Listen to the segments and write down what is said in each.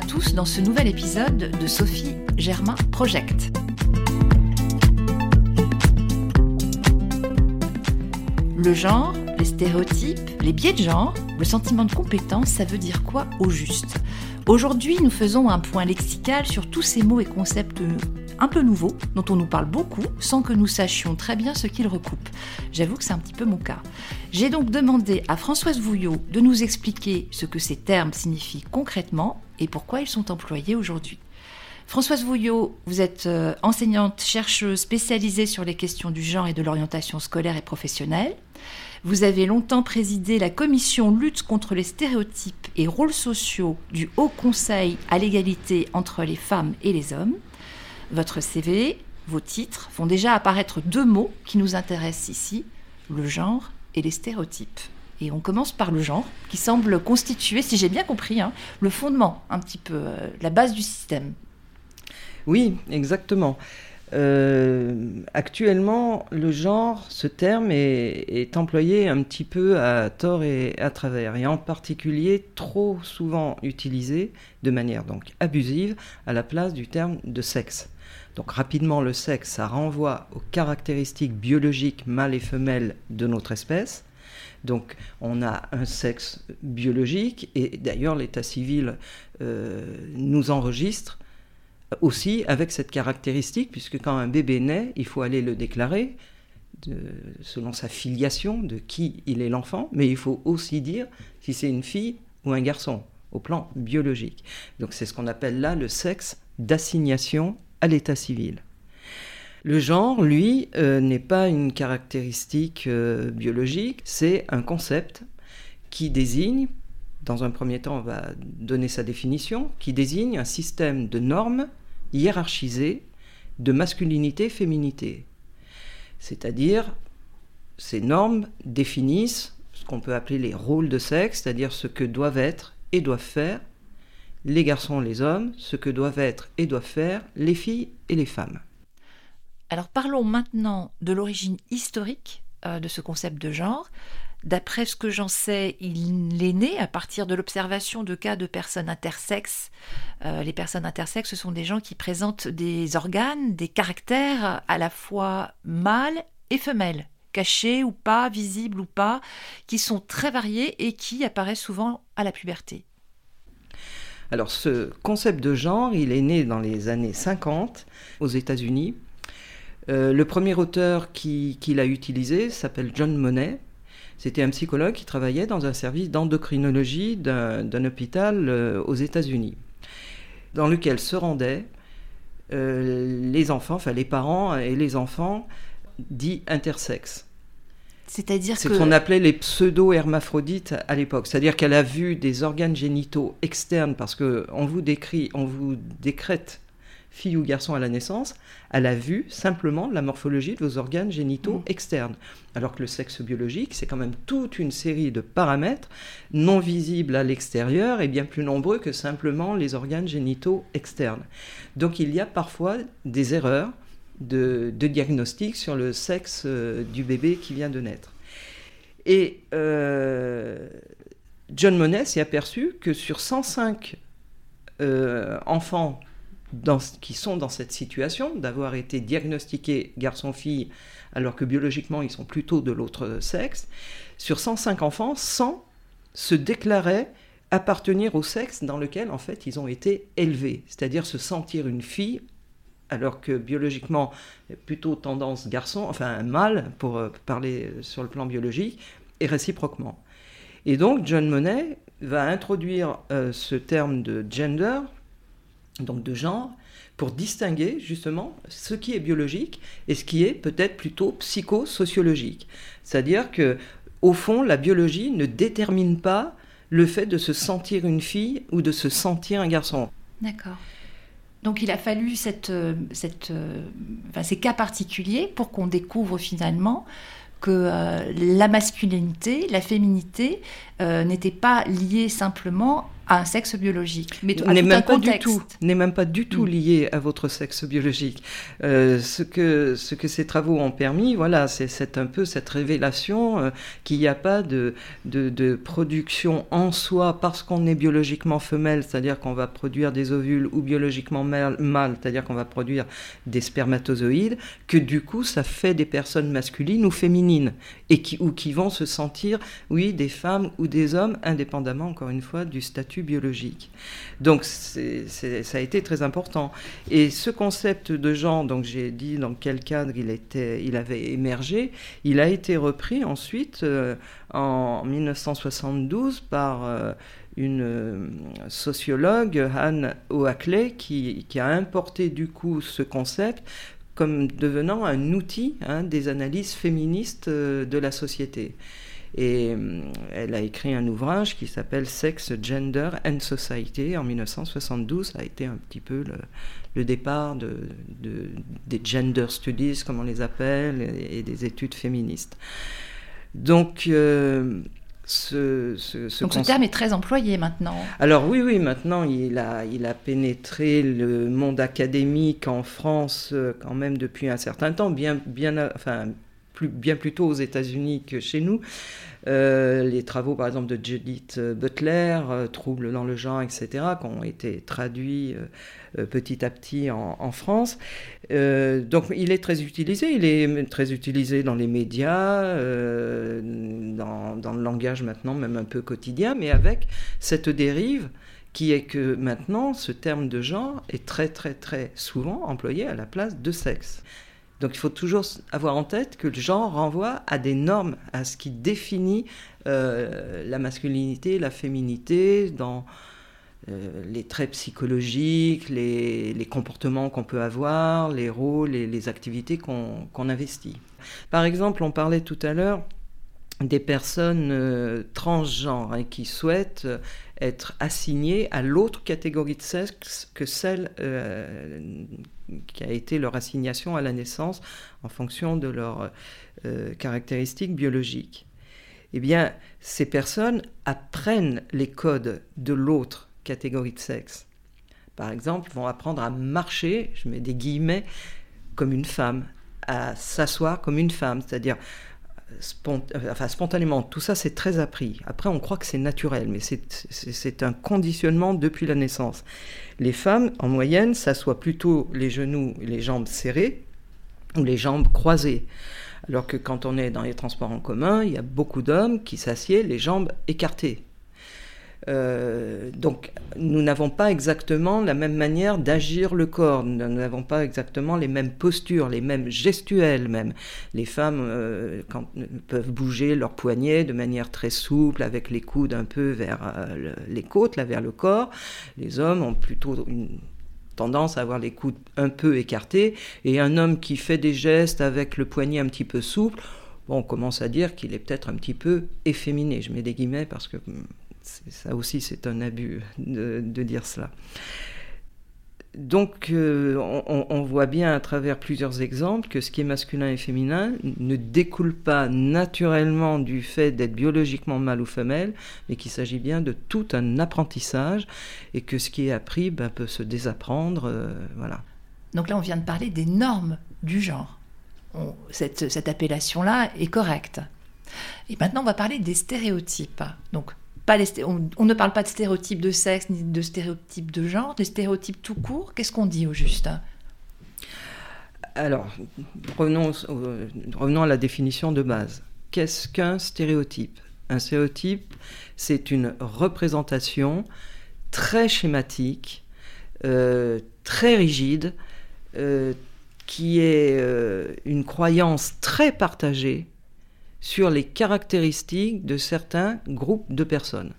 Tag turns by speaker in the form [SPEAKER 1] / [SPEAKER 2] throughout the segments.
[SPEAKER 1] tous dans ce nouvel épisode de Sophie Germain Project. Le genre, les stéréotypes, les biais de genre, le sentiment de compétence, ça veut dire quoi au juste? Aujourd'hui, nous faisons un point lexical sur tous ces mots et concepts un peu nouveaux, dont on nous parle beaucoup, sans que nous sachions très bien ce qu'ils recoupent. J'avoue que c'est un petit peu mon cas. J'ai donc demandé à Françoise Vouillot de nous expliquer ce que ces termes signifient concrètement et pourquoi ils sont employés aujourd'hui. Françoise Vouillot, vous êtes euh, enseignante chercheuse spécialisée sur les questions du genre et de l'orientation scolaire et professionnelle. Vous avez longtemps présidé la commission lutte contre les stéréotypes et rôles sociaux du Haut Conseil à l'égalité entre les femmes et les hommes. Votre CV, vos titres font déjà apparaître deux mots qui nous intéressent ici, le genre et les stéréotypes. Et on commence par le genre, qui semble constituer, si j'ai bien compris, hein, le fondement, un petit peu, euh, la base du système.
[SPEAKER 2] Oui, exactement. Euh, actuellement, le genre, ce terme est, employé un petit peu à tort et à travers, et en particulier trop souvent utilisé de manière donc abusive à la place du terme de sexe. Donc rapidement, le sexe, ça renvoie aux caractéristiques biologiques mâles et femelles de notre espèce. Donc on a un sexe biologique, et d'ailleurs l'état civil euh, nous enregistre aussi avec cette caractéristique, puisque quand un bébé naît, il faut aller le déclarer selon sa filiation, de qui il est l'enfant, mais il faut aussi dire si c'est une fille ou un garçon, au plan biologique. Donc c'est ce qu'on appelle là le sexe d'assignation à l'état civil. Le genre, lui, euh, n'est pas une caractéristique euh, biologique, c'est un concept qui désigne, dans un premier temps on va donner sa définition, qui désigne un système de normes hiérarchisées de masculinité-féminité. C'est-à-dire, ces normes définissent ce qu'on peut appeler les rôles de sexe, c'est-à-dire ce que doivent être et doivent faire les garçons les hommes, ce que doivent être et doivent faire les filles et les femmes.
[SPEAKER 1] Alors parlons maintenant de l'origine historique euh, de ce concept de genre. D'après ce que j'en sais, il est né à partir de l'observation de cas de personnes intersexes. Euh, les personnes intersexes, ce sont des gens qui présentent des organes, des caractères à la fois mâles et femelles, cachés ou pas, visibles ou pas, qui sont très variés et qui apparaissent souvent à la puberté.
[SPEAKER 2] Alors ce concept de genre, il est né dans les années 50 aux États-Unis. Euh, le premier auteur qui, l'a utilisé s'appelle John Monet. C'était un psychologue qui travaillait dans un service d'endocrinologie d'un hôpital euh, aux États-Unis, dans lequel se rendaient euh, les enfants, enfin les parents et les enfants dits intersexes.
[SPEAKER 1] C'est-à-dire
[SPEAKER 2] C'est ce qu'on appelait les pseudo-hermaphrodites à l'époque. C'est-à-dire qu'elle a vu des organes génitaux externes, parce qu'on vous décrit, on vous décrète fille ou garçon à la naissance, elle a vu simplement la morphologie de vos organes génitaux mmh. externes. Alors que le sexe biologique, c'est quand même toute une série de paramètres non visibles à l'extérieur et bien plus nombreux que simplement les organes génitaux externes. Donc il y a parfois des erreurs de, diagnostic sur le sexe euh, du bébé qui vient de naître. Et euh, John Monet s'est aperçu que sur 105 euh, enfants qui sont dans cette situation d'avoir été diagnostiqués garçon-fille alors que biologiquement ils sont plutôt de l'autre sexe, sur 105 enfants, 100 se déclaraient appartenir au sexe dans lequel en fait ils ont été élevés, c'est-à-dire se sentir une fille alors que biologiquement, plutôt tendance garçon, enfin mâle, pour euh, parler sur le plan biologique, et réciproquement. Et donc, John Monet va introduire euh, ce terme de gender, donc de genre, pour distinguer justement ce qui est biologique et ce qui est peut-être plutôt psychosociologique. C'est-à-dire que, au fond, la biologie ne détermine pas le fait de se sentir une fille ou de se sentir un garçon.
[SPEAKER 1] D'accord. Donc il a fallu euh, euh, ces cas particuliers pour qu'on découvre finalement que euh, la masculinité, la féminité n'étaient pas liées simplement à un sexe biologique,
[SPEAKER 2] mais n'est même pas du tout, n'est même pas du tout mm. lié à votre sexe biologique. Euh, ce que ce que ces travaux ont permis, voilà, c'est un peu cette révélation euh, qu'il n'y a pas de, de, de production en soi parce qu'on est biologiquement femelle, c'est-à-dire qu'on va produire des ovules, ou biologiquement mâle, c'est-à-dire qu'on va produire des spermatozoïdes, que du coup ça fait des personnes masculines ou féminines et qui ou qui vont se sentir, oui, des femmes ou des hommes, indépendamment encore une fois du statut biologique. Donc ça a été très important. Et ce concept de genre, donc j'ai dit dans quel cadre il, était, il avait émergé, il a été repris ensuite euh, en 1972 par euh, une euh, sociologue, Anne Oakley, qui, qui, a importé du coup ce concept comme devenant un outil hein, des analyses féministes de la société. Et euh, elle a écrit un ouvrage qui s'appelle Sex, Gender and Society en 1972. Ça a été un petit peu le, départ de, des gender studies, comme on les appelle, et, des études féministes. Donc, euh, ce, ce,
[SPEAKER 1] Donc ce terme est très employé maintenant.
[SPEAKER 2] Alors oui, oui, maintenant il a, il a pénétré le monde académique en France euh, quand même depuis un certain temps, bien, bien, enfin, bien plus tôt aux États-Unis que chez nous. Euh, les travaux, par exemple, de Judith Butler, euh, Troubles dans le genre, etc., qui ont été traduits euh, petit à petit en, France. donc, il est très utilisé. Il est très utilisé dans les médias, dans, dans, le langage maintenant, même un peu quotidien, mais avec cette dérive qui est que maintenant, ce terme de genre est très, très, très souvent employé à la place de sexe. Donc il faut toujours avoir en tête que le genre renvoie à des normes, à ce qui définit euh, la masculinité, la féminité, dans euh, les traits psychologiques, les, comportements qu'on peut avoir, les rôles et les activités qu'on investit. Par exemple, on parlait tout à l'heure des personnes euh, transgenres qui souhaitent être assignées à l'autre catégorie de sexe que celle qui a été leur assignation à la naissance en fonction de leurs euh, caractéristiques biologiques. Eh bien, ces personnes apprennent les codes de l'autre catégorie de sexe. Par exemple, vont apprendre à marcher, je mets des guillemets, comme une femme, à s'asseoir comme une femme, c'est-à-dire enfin, spontanément, tout ça c'est très appris. Après, on croit que c'est naturel, mais c'est un conditionnement depuis la naissance. Les femmes, en moyenne, s'assoient plutôt les genoux et les jambes serrées ou les jambes croisées. Alors que quand on est dans les transports en commun, il y a beaucoup d'hommes qui s'assiedent les jambes écartées. Euh, donc, nous n'avons pas exactement la même manière d'agir le corps, nous n'avons pas exactement les mêmes postures, les mêmes gestuels même. Les femmes euh, peuvent bouger leurs poignets de manière très souple, avec les coudes un peu vers euh, les côtes, là vers le corps. Les hommes ont plutôt une tendance à avoir les coudes un peu écartés, et un homme qui fait des gestes avec le poignet un petit peu souple, on commence à dire qu'il est peut-être un petit peu efféminé. Je mets des guillemets parce que hmm, ça aussi, c'est un abus de, dire cela. Donc, euh, on, voit bien à travers plusieurs exemples que ce qui est masculin et féminin ne découle pas naturellement du fait d'être biologiquement mâle ou femelle, mais qu'il s'agit bien de tout un apprentissage et que ce qui est appris ben, peut se désapprendre. Euh, voilà.
[SPEAKER 1] Donc là, on vient de parler des normes du genre. cette, cette appellation-là est correcte. Et maintenant, on va parler des stéréotypes. Donc, on, ne parle pas de stéréotypes de sexe ni de stéréotypes de genre, des stéréotypes tout court. Qu'est-ce qu'on dit au juste?
[SPEAKER 2] Alors, revenons, revenons à la définition de base. Qu'est-ce qu'un stéréotype? Un stéréotype, c'est une représentation très schématique, euh, très rigide, euh, qui est euh, une croyance très partagée sur les caractéristiques de certains groupes de personnes.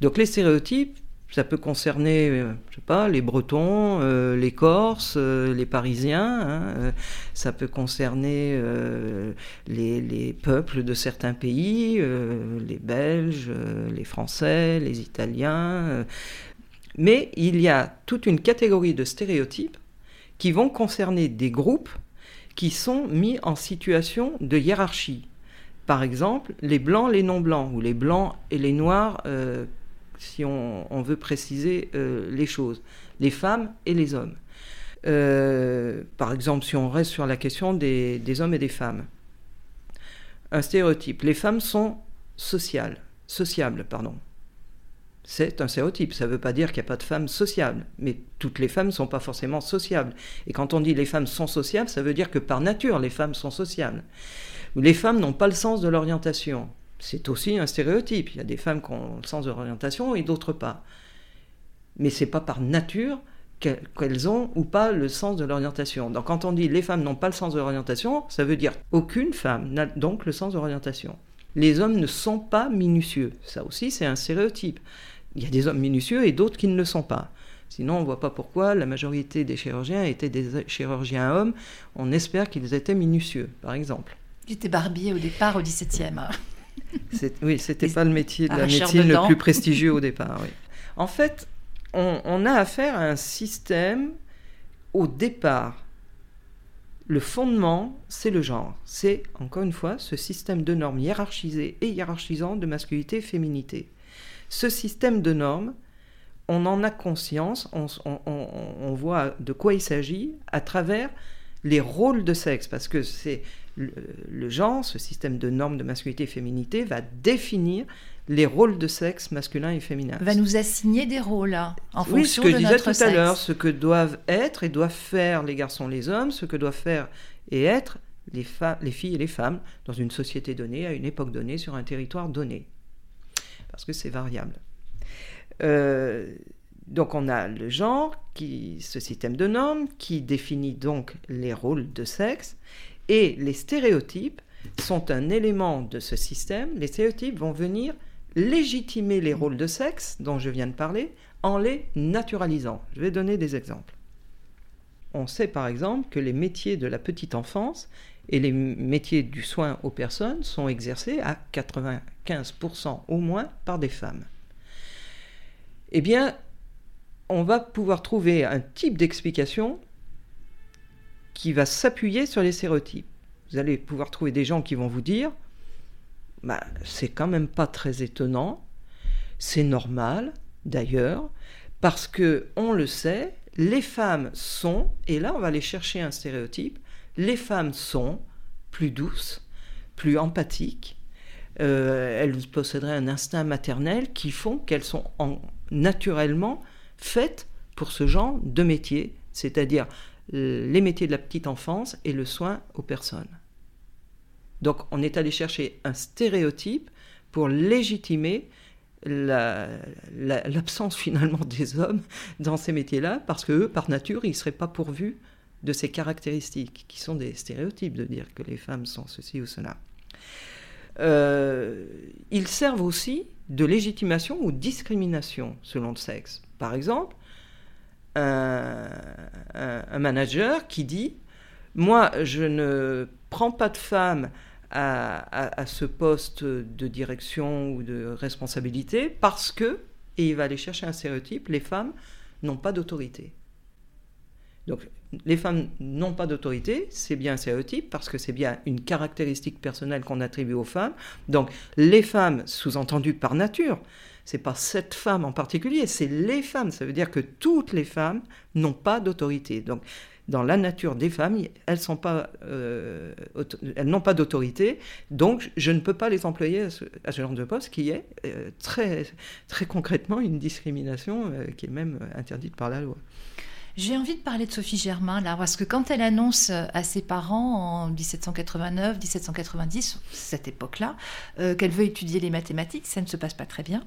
[SPEAKER 2] Donc les stéréotypes, ça peut concerner, euh, je sais pas, les Bretons, euh, les Corses, euh, les Parisiens. Hein, ça peut concerner les, peuples de certains pays, les Belges, les Français, les Italiens. mais il y a toute une catégorie de stéréotypes qui vont concerner des groupes qui sont mis en situation de hiérarchie par exemple, les blancs, les non-blancs, ou les blancs et les noirs euh, si on, veut préciser euh, les choses, les femmes et les hommes. Euh, par exemple, si on reste sur la question des, hommes et des femmes. Un stéréotype. Les femmes sont sociales, sociables, pardon. C'est un stéréotype. Ça ne veut pas dire qu'il n'y a pas de femmes sociables, mais toutes les femmes ne sont pas forcément sociables. Et quand on dit les femmes sont sociables, ça veut dire que par nature, les femmes sont sociables. Les femmes n'ont pas le sens de l'orientation. C'est aussi un stéréotype. Il y a des femmes qui ont le sens de l'orientation et d'autres pas. Mais c'est pas par nature qu'elles ont ou pas le sens de l'orientation. Donc quand on dit les femmes n'ont pas le sens de l'orientation, ça veut dire aucune femme n'a donc le sens de l'orientation. Les hommes ne sont pas minutieux. Ça aussi, c'est un stéréotype. Il y a des hommes minutieux et d'autres qui ne le sont pas. Sinon, on ne voit pas pourquoi la majorité des chirurgiens étaient des chirurgiens hommes. On espère qu'ils étaient minutieux, par exemple.
[SPEAKER 1] Étaient barbier au départ, au XVIIe.
[SPEAKER 2] Oui, c'était pas le métier de la médecine le plus prestigieux au départ. En fait, on, a affaire à un système, au départ, le fondement, c'est le genre. C'est, encore une fois, ce système de normes hiérarchisées et hiérarchisant de masculinité et féminité. Ce système de normes, on en a conscience, on voit de quoi il s'agit à travers les rôles de sexe, parce que c'est le, genre, ce système de normes de masculinité et féminité, va définir les rôles de sexe masculin et féminin.
[SPEAKER 1] Va nous assigner des rôles hein, en
[SPEAKER 2] oui,
[SPEAKER 1] fonction
[SPEAKER 2] de
[SPEAKER 1] notre sexe.
[SPEAKER 2] ce que je disais tout à l'heure, ce que doivent être et doivent faire les garçons, les hommes, ce que doivent faire et être les, les filles et les femmes dans une société donnée, à une époque donnée, sur un territoire donné. Parce que c'est variable. Euh, donc on a le genre, ce système de normes, qui définit donc les rôles de sexe, et les stéréotypes sont un élément de ce système. Les stéréotypes vont venir légitimer les rôles de sexe dont je viens de parler en les naturalisant. Je vais donner des exemples. On sait par exemple que les métiers de la petite enfance et les métiers du soin aux personnes sont exercés à 95% au moins par des femmes. Eh bien, on va pouvoir trouver un type d'explication qui va s'appuyer sur les stéréotypes. Vous allez pouvoir trouver des gens qui vont vous dire bah, c'est quand même pas très étonnant, c'est normal d'ailleurs, parce que on le sait, les femmes sont, et là on va aller chercher un stéréotype, les femmes sont plus douces, plus empathiques, euh, elles posséderaient un instinct maternel qui font qu'elles sont naturellement faites pour ce genre de métier, c'est-à-dire les métiers de la petite enfance et le soin aux personnes. Donc on est allé chercher un stéréotype pour légitimer l'absence finalement des hommes dans ces métiers-là, parce que par nature, ils ne seraient pas pourvus de ces caractéristiques, qui sont des stéréotypes de dire que les femmes sont ceci ou cela. Euh, ils servent aussi de légitimation ou discrimination selon le sexe. Par exemple, un, manager qui dit Moi, je ne prends pas de femmes à, ce poste de direction ou de responsabilité parce que, et il va aller chercher un stéréotype, les femmes n'ont pas d'autorité. Donc, les femmes n'ont pas d'autorité, c'est bien un stéréotype parce que c'est bien une caractéristique personnelle qu'on attribue aux femmes. Donc, les femmes, sous-entendues par nature, c'est pas cette femme en particulier, c'est les femmes. Ça veut dire que toutes les femmes n'ont pas d'autorité. Donc, dans la nature des femmes, elles euh, n'ont pas d'autorité. Donc, je ne peux pas les employer à ce, genre de poste, qui est euh, très, très concrètement une discrimination euh, qui est même interdite par la loi.
[SPEAKER 1] J'ai envie de parler de Sophie Germain là, parce que quand elle annonce à ses parents en 1789, 1790, cette époque-là, euh, qu'elle veut étudier les mathématiques, ça ne se passe pas très bien.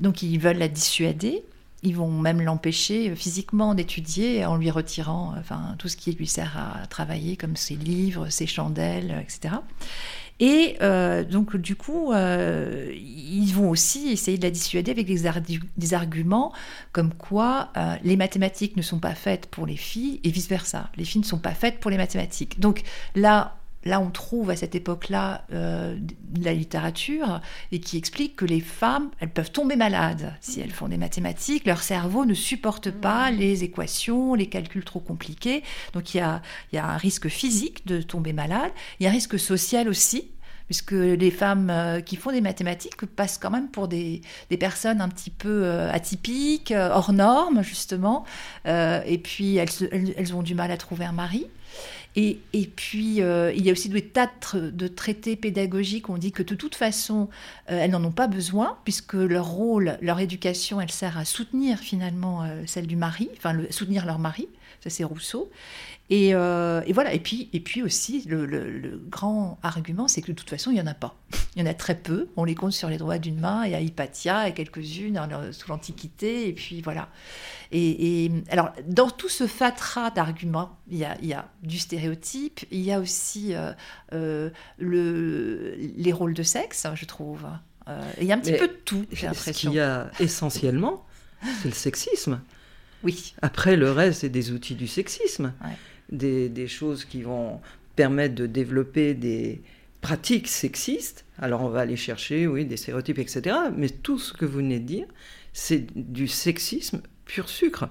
[SPEAKER 1] Donc ils veulent la dissuader. Ils vont même l'empêcher physiquement d'étudier en lui retirant enfin, tout ce qui lui sert à travailler, comme ses livres, ses chandelles, etc. Et euh, donc, du coup, euh, ils vont aussi essayer de la dissuader avec des, arguments comme quoi euh, les mathématiques ne sont pas faites pour les filles et vice-versa. Les filles ne sont pas faites pour les mathématiques. Donc là, là, on trouve à cette époque-là euh, de la littérature et qui explique que les femmes, elles peuvent tomber malades si elles font des mathématiques. Leur cerveau ne supporte pas mmh. les équations, les calculs trop compliqués. Donc il y a, il y a un risque physique de tomber malade. Il y a un risque social aussi puisque les femmes euh, qui font des mathématiques passent quand même pour des, personnes un petit peu euh, atypiques, hors normes, justement, et puis elles, ont du mal à trouver un mari. Et, puis, il y a aussi des tas de, traités pédagogiques on dit que de toute façon, elles n'en ont pas besoin, puisque leur rôle, leur éducation, elle sert à soutenir finalement celle du mari, enfin, soutenir leur mari ça c'est Rousseau. Euh, et, voilà, et puis, et puis aussi, le, grand argument, c'est que de toute façon, il n'y en a pas. Il y en a très peu, on les compte sur les doigts d'une main, et à Hypatia, et quelques-unes sous l'Antiquité, et puis voilà. Et, alors, dans tout ce fatras d'arguments, il y, a, il y a du stéréotype, il y a aussi euh, euh, le, les rôles de sexe, je trouve. il y a un petit peu de tout, j'ai l'impression.
[SPEAKER 2] Ce qu'il y a essentiellement, c'est le sexisme.
[SPEAKER 1] Oui.
[SPEAKER 2] Après, le reste, c'est des outils du sexisme. Des, choses qui vont permettre de développer des pratiques sexistes. Alors, on va aller chercher, oui, des stéréotypes, etc. Mais tout ce que vous venez de dire, c'est du sexisme pur sucre.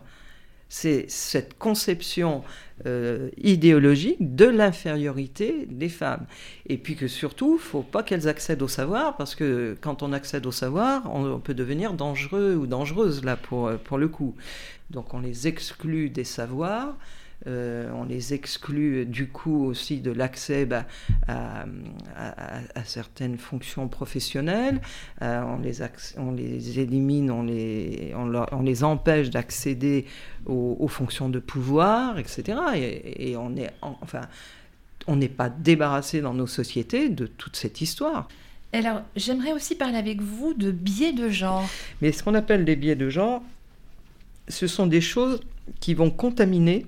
[SPEAKER 2] C'est cette conception euh, idéologique de l'infériorité des femmes. Et puis que surtout, il ne faut pas qu'elles accèdent au savoir, parce que quand on accède au savoir, on, peut devenir dangereux ou dangereuse, là, pour, pour le coup. Donc on les exclut des savoirs. Euh, on les exclut du coup aussi de l'accès bah, à, certaines fonctions professionnelles, euh, on, les on, les élimine, on les, on, les empêche d'accéder aux, fonctions de pouvoir, etc. Et, on est enfin, on n'est pas débarrassé dans nos sociétés de toute cette histoire.
[SPEAKER 1] Alors, j'aimerais aussi parler avec vous de biais de genre.
[SPEAKER 2] Mais ce qu'on appelle les biais de genre, ce sont des choses qui vont contaminer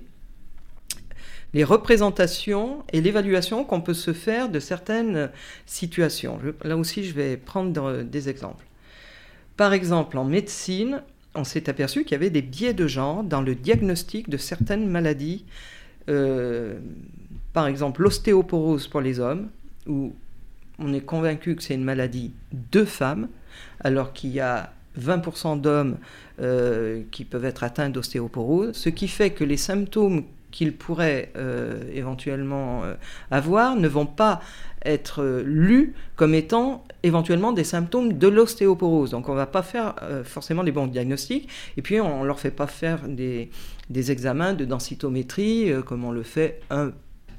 [SPEAKER 2] les représentations et l'évaluation qu'on peut se faire de certaines situations. là aussi, je vais prendre des exemples. Par exemple, en médecine, on s'est aperçu qu'il y avait des biais de genre dans le diagnostic de certaines maladies. Euh, par exemple, l'ostéoporose pour les hommes, où on est convaincu que c'est une maladie de femmes, alors qu'il y a 20% d'hommes euh, qui peuvent être atteints d'ostéoporose, ce qui fait que les symptômes qu'ils pourraient euh, éventuellement euh, avoir ne vont pas être lus comme étant éventuellement des symptômes de l'ostéoporose. Donc on ne va pas faire forcément des bons diagnostics et puis on ne leur fait pas faire des, des examens de densitométrie comme on le fait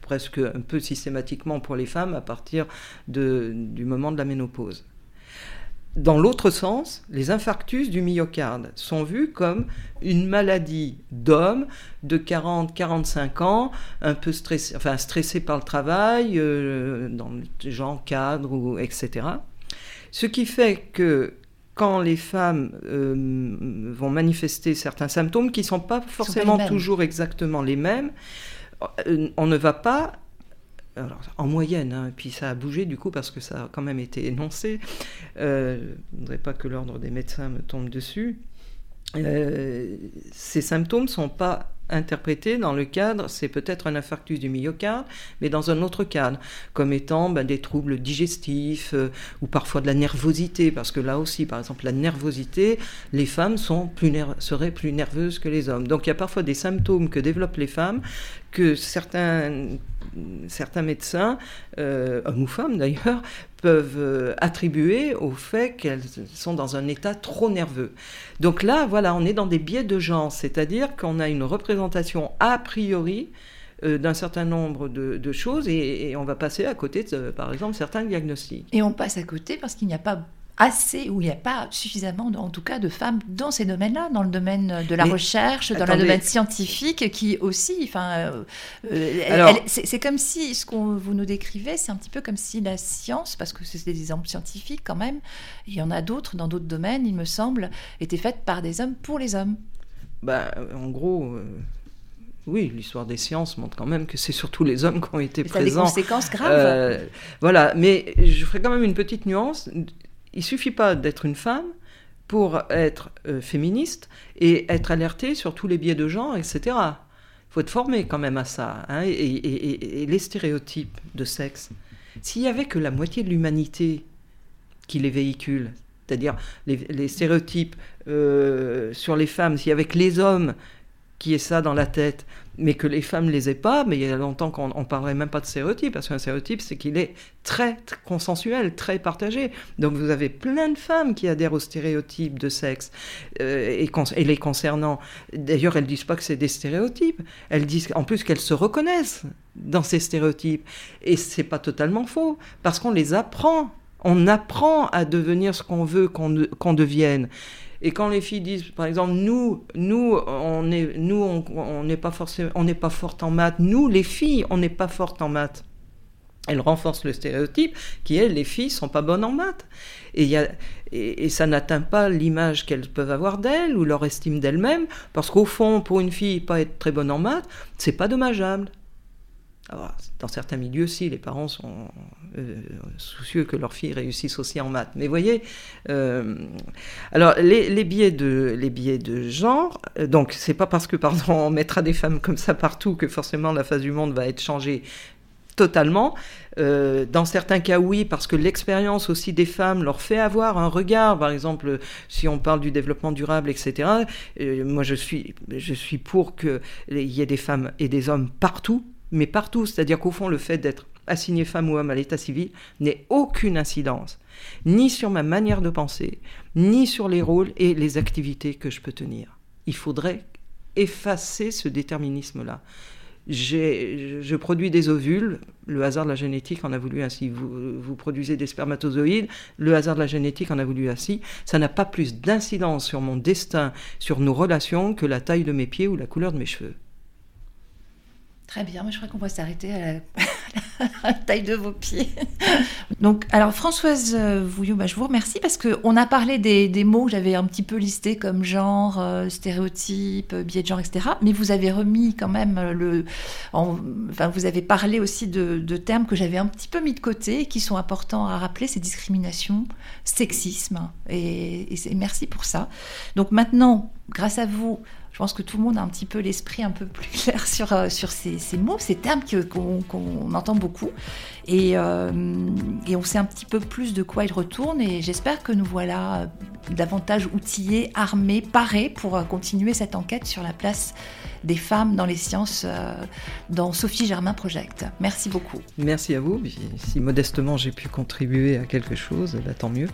[SPEAKER 2] presque un peu systématiquement pour les femmes à partir du moment de la ménopause. Dans l'autre sens, les infarctus du myocarde sont vus comme une maladie d'homme de 40-45 ans, un peu stressé, enfin stressé par le travail, euh, dans le genre cadre, ou, etc. Ce qui fait que quand les femmes euh, vont manifester certains symptômes qui ne sont pas forcément toujours exactement les mêmes, euh, on ne va pas en moyenne, hein, puis ça a bougé du coup parce que ça a quand même été énoncé. Euh, je ne voudrais pas que l'ordre des médecins me tombe dessus. Euh, ces symptômes ne sont pas interprétés dans le cadre, c'est peut-être un infarctus du myocarde, mais dans un autre cadre, comme étant ben, des troubles digestifs euh, ou parfois de la nervosité, parce que là aussi, par exemple, la nervosité, les femmes sont plus seraient plus nerveuses que les hommes. Donc il y a parfois des symptômes que développent les femmes que certains, certains médecins, euh, hommes ou femmes d'ailleurs, peuvent euh, attribuer au fait qu'elles sont dans un état trop nerveux. Donc là, voilà, on est dans des biais de genre, c'est-à-dire qu'on a une représentation a priori euh, d'un certain nombre de, choses et, on va passer à côté, par exemple, certains diagnostics.
[SPEAKER 1] Et on passe à côté parce qu'il n'y a pas assez, où il n'y a pas suffisamment, en tout cas, de femmes dans ces domaines-là, dans le domaine de la recherche, dans le domaine scientifique, qui aussi, enfin, euh, euh, c'est comme si ce qu'on vous nous décrivez, c'est un petit peu comme si la science, parce que c'est des exemples scientifiques quand même, il y en a d'autres dans d'autres domaines, il me semble, étaient faites par des hommes pour les hommes.
[SPEAKER 2] Ben, en gros. Euh, oui, l'histoire des sciences montre quand même que c'est surtout les hommes qui ont été présents. Ça a
[SPEAKER 1] des conséquences graves.
[SPEAKER 2] voilà, mais je ferai quand même une petite nuance il suffit pas d'être une femme pour être euh, féministe et être alerté sur tous les biais de genre, etc. Il faut être formé quand même à ça. Hein, et, les stéréotypes de sexe, s'il y avait que la moitié de l'humanité qui les véhicule, c'est-à-dire les, stéréotypes euh, sur les femmes, s'il y avait que les hommes qui ait ça dans la tête, mais que les femmes ne les aient pas, mais il y a longtemps qu'on ne parlerait même pas de stéréotype, parce qu'un stéréotype, c'est qu'il est très, consensuel, très partagé. Donc vous avez plein de femmes qui adhèrent aux stéréotypes de sexe euh, et, les concernant. D'ailleurs, elles disent pas que c'est des stéréotypes, elles disent en plus qu'elles se reconnaissent dans ces stéréotypes. Et c'est pas totalement faux, parce qu'on les apprend. On apprend à devenir ce qu'on veut qu'on devienne. Et quand les filles disent, par exemple, nous, nous, on n'est, nous, n'est pas forcément, on n'est en maths. Nous, les filles, on n'est pas forte en maths. Elles renforcent le stéréotype qui est les filles sont pas bonnes en maths. Et, ça n'atteint pas l'image qu'elles peuvent avoir d'elles ou leur estime d'elles-mêmes, parce qu'au fond, pour une fille, pas être très bonne en maths, c'est pas dommageable dans certains milieux, si, les parents sont euh, soucieux que leurs filles réussissent aussi en maths. Mais voyez, euh, alors les, biais de, les biais de genre, euh, donc c'est pas parce que, pardon, on mettra des femmes comme ça partout que forcément la face du monde va être changée totalement. dans certains cas, oui, parce que l'expérience aussi des femmes leur fait avoir un regard. Par exemple, si on parle du développement durable, etc. moi, je suis, je suis pour qu'il y ait des femmes et des hommes partout, mais partout. C'est-à-dire qu'au fond, le fait d'être assigné femme ou homme à l'état civil n'ait aucune incidence, ni sur ma manière de penser, ni sur les rôles et les activités que je peux tenir. Il faudrait effacer ce déterminisme-là. Je produis des ovules, le hasard de la génétique en a voulu ainsi. Vous, vous produisez des spermatozoïdes, le hasard de la génétique en a voulu ainsi. Ça n'a pas plus d'incidence sur mon destin, sur nos relations, que la taille de mes pieds ou la couleur de mes cheveux.
[SPEAKER 1] Très bien, mais je crois qu'on va s'arrêter à, la... taille de vos pieds. Donc, alors Françoise euh, Vouillot, bah, je vous remercie parce qu'on a parlé des, mots que j'avais un petit peu listés comme genre, euh, stéréotype, biais de genre, etc. Mais vous avez remis quand même le. enfin, vous avez parlé aussi de, termes que j'avais un petit peu mis de côté qui sont importants à rappeler c'est discrimination, sexisme. Et, et merci pour ça. Donc maintenant, grâce à vous, je pense que tout le monde a un petit peu l'esprit un peu plus clair sur, euh, sur ces, mots, ces termes qu'on entend beaucoup. Et, euh, et, on sait un petit peu plus de quoi ils retournent. Et j'espère que nous voilà euh, davantage outillés, armés, parés pour continuer cette enquête sur la place des femmes dans les sciences dans Sophie Germain Project. Merci beaucoup.
[SPEAKER 2] Merci à vous. Si modestement j'ai pu contribuer à quelque chose, bah, tant mieux.